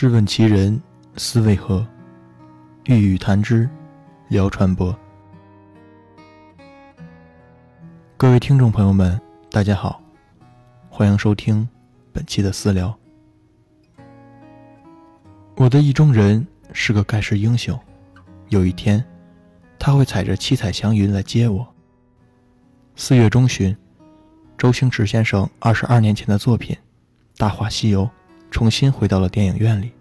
试问其人，斯为何？欲语谈之，聊传播。各位听众朋友们，大家好，欢迎收听本期的私聊。我的意中人是个盖世英雄，有一天，他会踩着七彩祥云来接我。四月中旬，周星驰先生二十二年前的作品《大话西游》。重新回到了电影院里。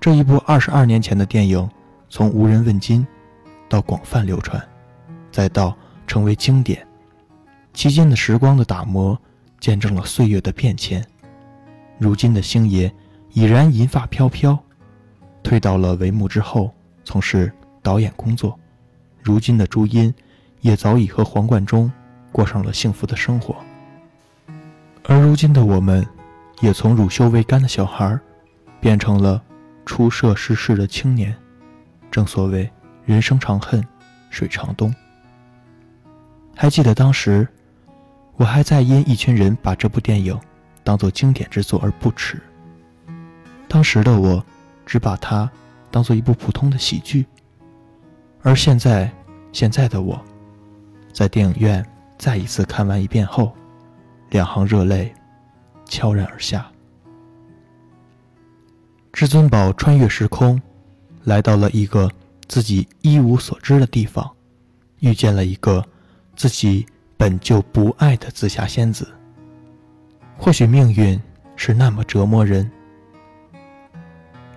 这一部二十二年前的电影，从无人问津，到广泛流传，再到成为经典，期间的时光的打磨，见证了岁月的变迁。如今的星爷已然银发飘飘，退到了帷幕之后从事导演工作。如今的朱茵也早已和黄贯中过上了幸福的生活。而如今的我们。也从乳臭未干的小孩，变成了出涉世事的青年。正所谓人生长恨水长东。还记得当时，我还在因一群人把这部电影当做经典之作而不耻。当时的我，只把它当做一部普通的喜剧。而现在，现在的我，在电影院再一次看完一遍后，两行热泪。悄然而下，至尊宝穿越时空，来到了一个自己一无所知的地方，遇见了一个自己本就不爱的紫霞仙子。或许命运是那么折磨人，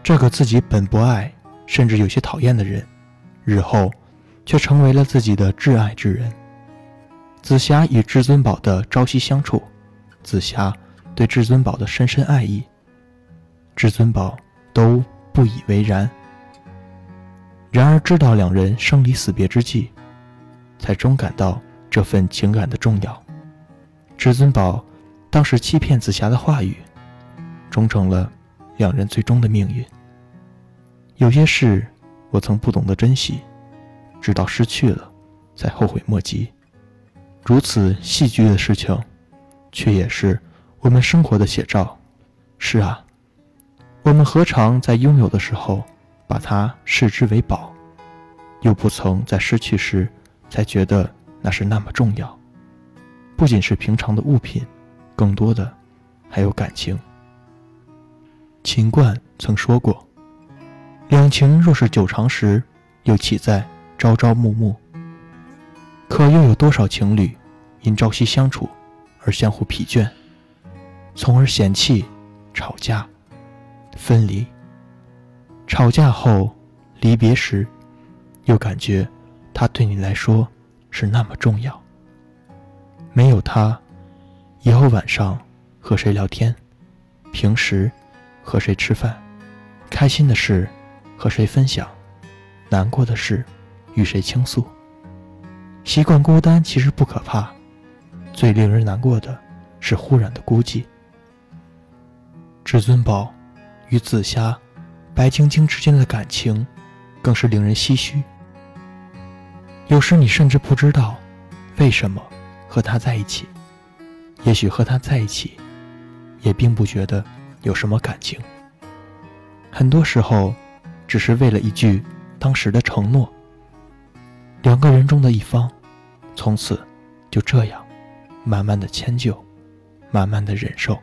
这个自己本不爱，甚至有些讨厌的人，日后却成为了自己的挚爱之人。紫霞与至尊宝的朝夕相处，紫霞。对至尊宝的深深爱意，至尊宝都不以为然。然而，知道两人生离死别之际，才终感到这份情感的重要。至尊宝当时欺骗紫霞的话语，终成了两人最终的命运。有些事我曾不懂得珍惜，直到失去了，才后悔莫及。如此戏剧的事情，却也是。我们生活的写照，是啊，我们何尝在拥有的时候把它视之为宝，又不曾在失去时才觉得那是那么重要？不仅是平常的物品，更多的还有感情。秦观曾说过：“两情若是久长时，又岂在朝朝暮暮？”可又有多少情侣因朝夕相处而相互疲倦？从而嫌弃、吵架、分离。吵架后离别时，又感觉他对你来说是那么重要。没有他，以后晚上和谁聊天，平时和谁吃饭，开心的事和谁分享，难过的事与谁倾诉。习惯孤单其实不可怕，最令人难过的是忽然的孤寂。至尊宝与紫霞、白晶晶之间的感情，更是令人唏嘘。有时你甚至不知道，为什么和他在一起。也许和他在一起，也并不觉得有什么感情。很多时候，只是为了一句当时的承诺。两个人中的一方，从此就这样，慢慢的迁就，慢慢的忍受。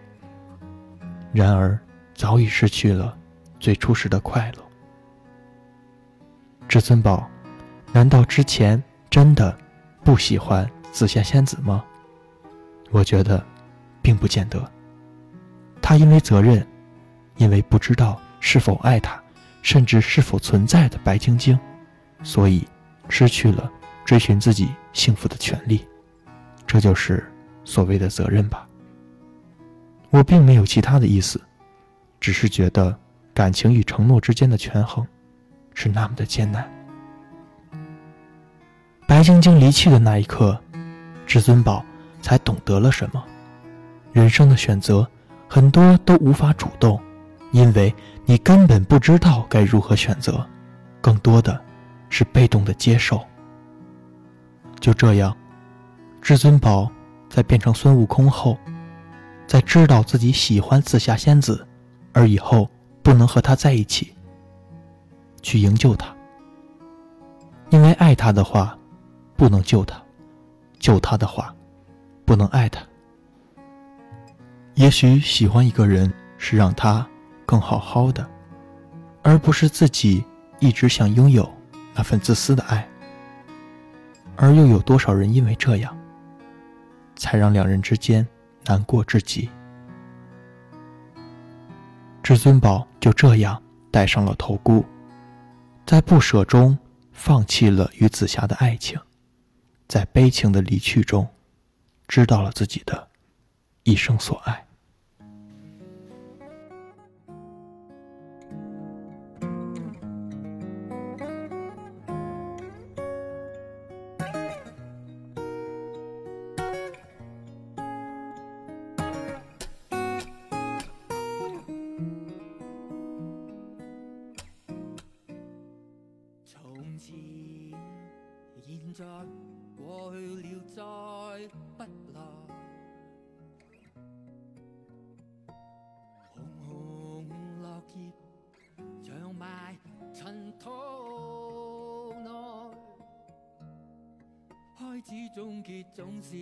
然而，早已失去了最初时的快乐。至尊宝，难道之前真的不喜欢紫霞仙子吗？我觉得，并不见得。他因为责任，因为不知道是否爱他，甚至是否存在的白晶晶，所以失去了追寻自己幸福的权利。这就是所谓的责任吧。我并没有其他的意思，只是觉得感情与承诺之间的权衡是那么的艰难。白晶晶离去的那一刻，至尊宝才懂得了什么：人生的选择很多都无法主动，因为你根本不知道该如何选择，更多的是被动的接受。就这样，至尊宝在变成孙悟空后。在知道自己喜欢紫霞仙子，而以后不能和她在一起，去营救他。因为爱他的话，不能救他；救他的话，不能爱他。也许喜欢一个人是让他更好好的，而不是自己一直想拥有那份自私的爱。而又有多少人因为这样，才让两人之间难过至极？至尊宝就这样戴上了头箍，在不舍中放弃了与紫霞的爱情，在悲情的离去中，知道了自己的一生所爱。在过去了，再不来。红红落叶长埋尘土内，开始终结总是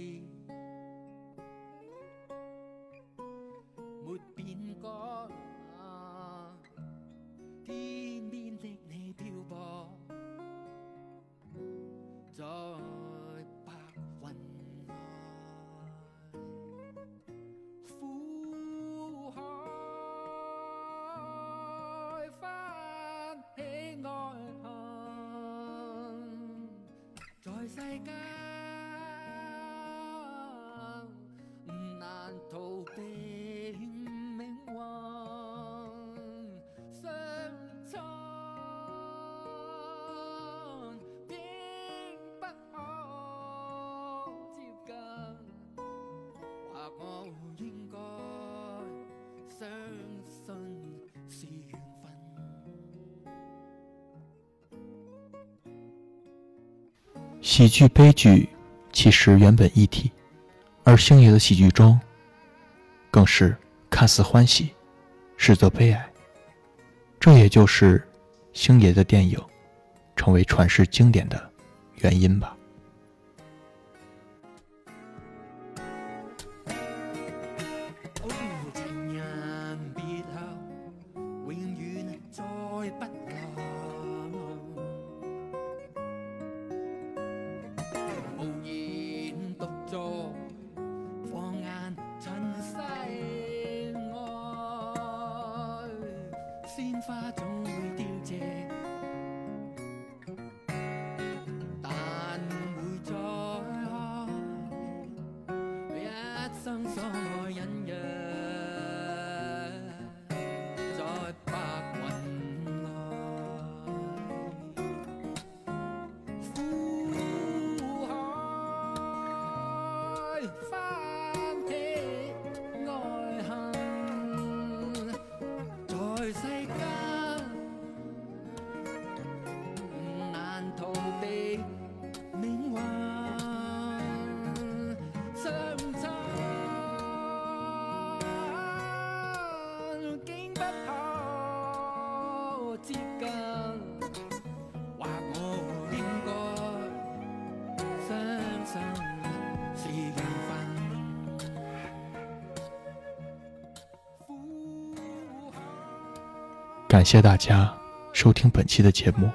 喜剧、悲剧其实原本一体，而星爷的喜剧中，更是看似欢喜，实则悲哀。这也就是星爷的电影成为传世经典的原因吧。something. 感谢大家收听本期的节目，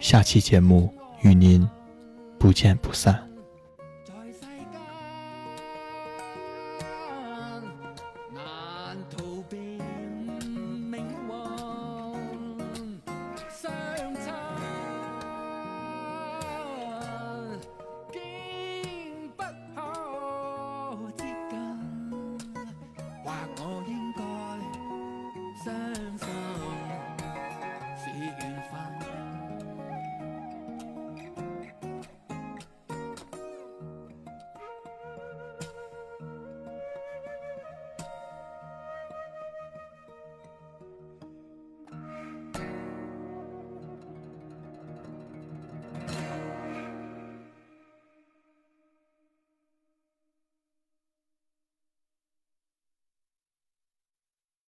下期节目与您不见不散。